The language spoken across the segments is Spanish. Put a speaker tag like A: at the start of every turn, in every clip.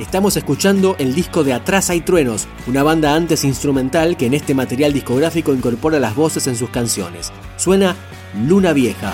A: Estamos escuchando el disco de Atrás hay truenos, una banda antes instrumental que en este material discográfico incorpora las voces en sus canciones. Suena Luna Vieja.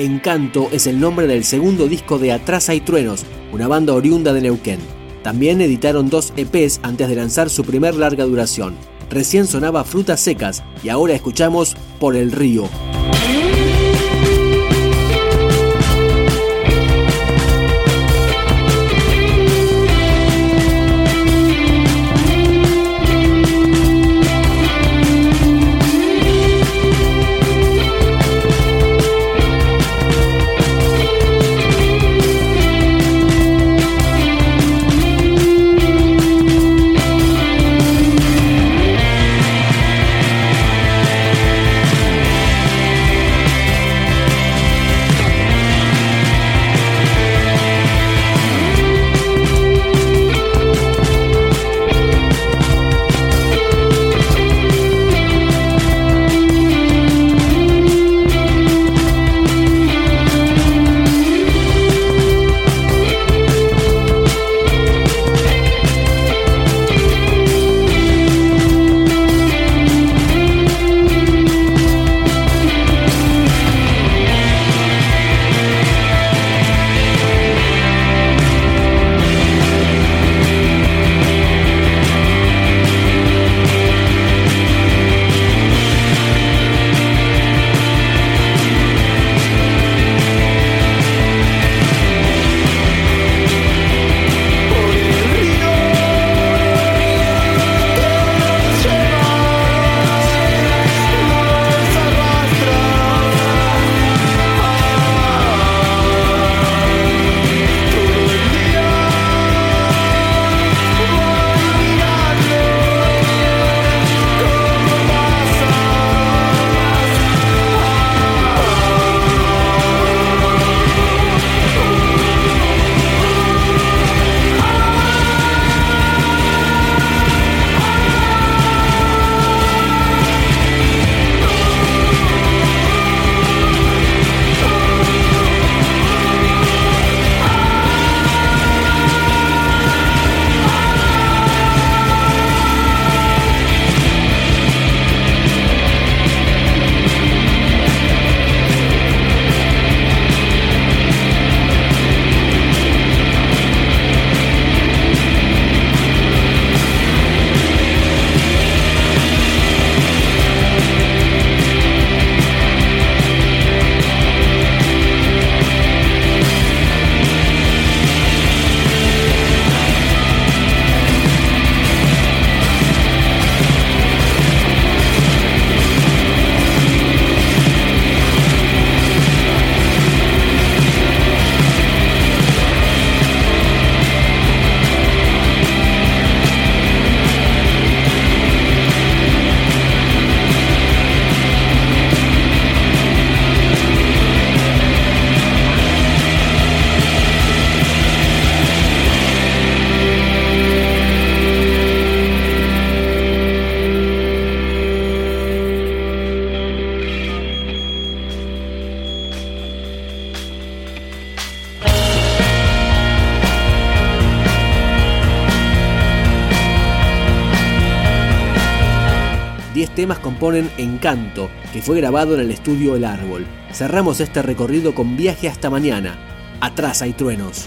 A: Encanto es el nombre del segundo disco de Atrás hay truenos, una banda oriunda de Neuquén. También editaron dos EPs antes de lanzar su primer larga duración. Recién sonaba Frutas Secas y ahora escuchamos Por el Río. Temas componen Encanto, que fue grabado en el estudio El Árbol. Cerramos este recorrido con Viaje hasta mañana. Atrás hay truenos.